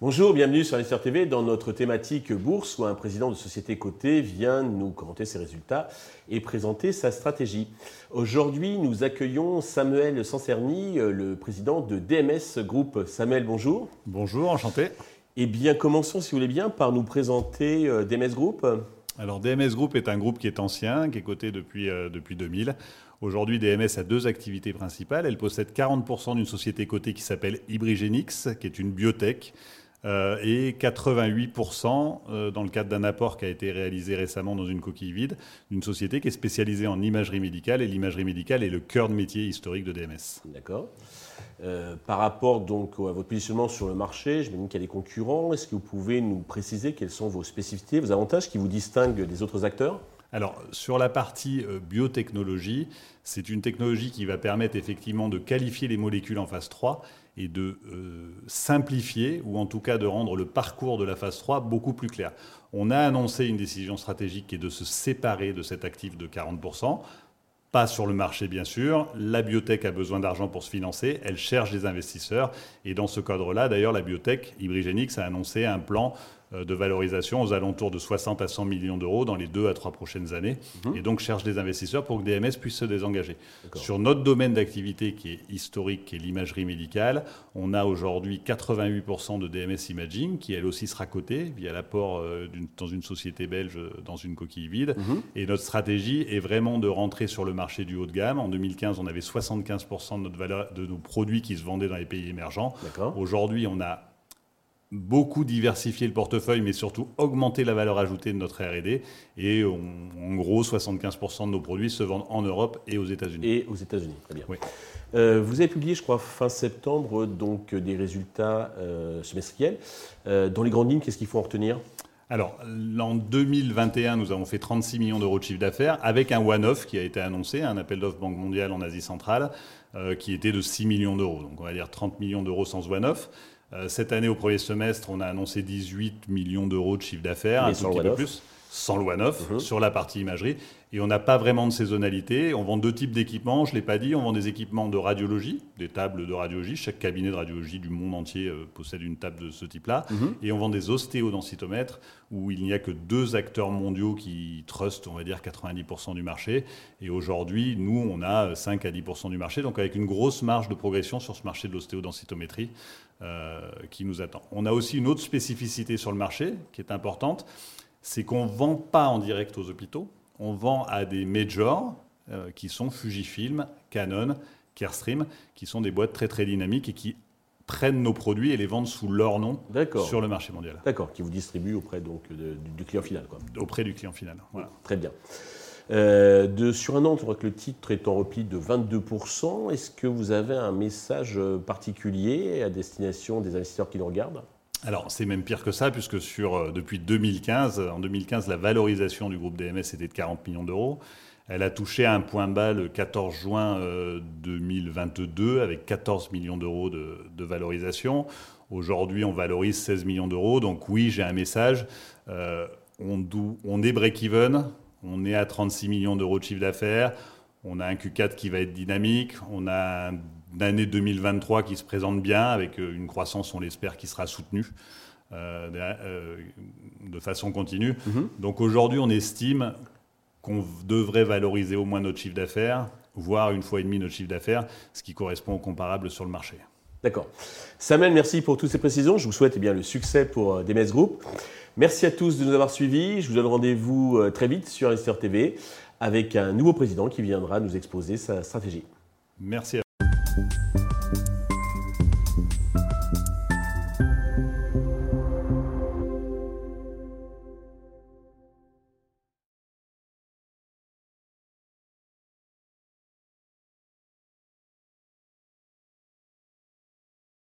Bonjour, bienvenue sur Investir TV dans notre thématique bourse où un président de société cotée vient nous commenter ses résultats et présenter sa stratégie. Aujourd'hui, nous accueillons Samuel Sancerny, le président de DMS Group. Samuel, bonjour. Bonjour, enchanté. Eh bien, commençons, si vous voulez bien, par nous présenter euh, DMS Group. Alors, DMS Group est un groupe qui est ancien, qui est coté depuis, euh, depuis 2000. Aujourd'hui, DMS a deux activités principales. Elle possède 40% d'une société cotée qui s'appelle Hybrigenix, qui est une biotech euh, et 88% euh, dans le cadre d'un apport qui a été réalisé récemment dans une coquille vide d'une société qui est spécialisée en imagerie médicale et l'imagerie médicale est le cœur de métier historique de DMS. D'accord. Euh, par rapport donc à votre positionnement sur le marché, je me qu'il y a des concurrents. Est-ce que vous pouvez nous préciser quelles sont vos spécificités, vos avantages qui vous distinguent des autres acteurs? Alors, sur la partie biotechnologie, c'est une technologie qui va permettre effectivement de qualifier les molécules en phase 3 et de euh, simplifier, ou en tout cas de rendre le parcours de la phase 3 beaucoup plus clair. On a annoncé une décision stratégique qui est de se séparer de cet actif de 40%. Pas sur le marché, bien sûr. La biotech a besoin d'argent pour se financer. Elle cherche des investisseurs. Et dans ce cadre-là, d'ailleurs, la biotech, Hybrigenix, a annoncé un plan euh, de valorisation aux alentours de 60 à 100 millions d'euros dans les deux à trois prochaines années. Mhm. Et donc cherche des investisseurs pour que DMS puisse se désengager. Sur notre domaine d'activité qui est historique, qui est l'imagerie médicale, on a aujourd'hui 88% de DMS Imaging qui elle aussi sera cotée via l'apport euh, dans une société belge dans une coquille vide. Mhm. Et notre stratégie est vraiment de rentrer sur le marché du haut de gamme. En 2015, on avait 75% de, notre valeur, de nos produits qui se vendaient dans les pays émergents. Aujourd'hui, on a beaucoup diversifier le portefeuille, mais surtout augmenter la valeur ajoutée de notre R&D. Et en gros, 75% de nos produits se vendent en Europe et aux États-Unis. Et aux États-Unis, très bien. Euh, vous avez publié, je crois, fin septembre, donc des résultats euh, semestriels. Euh, dans les grandes lignes, qu'est-ce qu'il faut en retenir? Alors, en 2021, nous avons fait 36 millions d'euros de chiffre d'affaires avec un one-off qui a été annoncé, un appel d'offres Banque mondiale en Asie centrale, qui était de 6 millions d'euros. Donc, on va dire 30 millions d'euros sans one-off. Euh, cette année, au premier semestre, on a annoncé 18 millions d'euros de chiffre d'affaires, un tout petit peu plus, sans le one-off, mhm. sur la partie imagerie. Et on n'a pas vraiment de saisonnalité. On vend deux types d'équipements, je ne l'ai pas dit. On vend des équipements de radiologie, des tables de radiologie. Chaque cabinet de radiologie du monde entier euh, possède une table de ce type-là. Mhm. Et on vend des ostéodensitomètres, où il n'y a que deux acteurs mondiaux qui trustent, on va dire, 90% du marché. Et aujourd'hui, nous, on a 5 à 10% du marché, donc avec une grosse marge de progression sur ce marché de l'ostéodensitométrie euh, qui nous attend. On a aussi une autre spécificité sur le marché qui est importante, c'est qu'on ne vend pas en direct aux hôpitaux on vend à des majors euh, qui sont Fujifilm, Canon, Carestream, qui sont des boîtes très très dynamiques et qui prennent nos produits et les vendent sous leur nom sur le marché mondial. D'accord, qui vous distribuent auprès donc, du client final. Quoi. Auprès du client final, voilà. Très bien. Euh, de, sur un an, je vois que le titre est en repli de 22%. Est-ce que vous avez un message particulier à destination des investisseurs qui nous regardent? Alors, c'est même pire que ça, puisque sur, euh, depuis 2015, en 2015, la valorisation du groupe DMS était de 40 millions d'euros. Elle a touché un point bas le 14 juin 2022 euh, avec 14 millions d'euros de, valorisation. Aujourd'hui, on valorise 16 millions d'euros. Donc oui, j'ai un message. Euh, on, on, est break-even, on est à 36 millions d'euros de chiffre d'affaires. On a un Q4 qui va être dynamique. On a un d'année 2023 qui se présente bien, avec euh, une croissance, on l'espère, qui sera soutenue euh, euh, de façon continue. Mhm. Donc aujourd'hui, on estime qu'on devrait valoriser au moins notre chiffre d'affaires, voire une fois et demie notre chiffre d'affaires, ce qui correspond au comparable sur le marché. D'accord. Samuel, merci pour toutes ces précisions. Je vous souhaite eh bien, le succès pour DMS Group. Merci à tous de nous avoir suivis. Je vous donne rendez-vous très vite sur Investor TV avec un nouveau président qui viendra nous exposer sa stratégie. Merci à Thank Bye.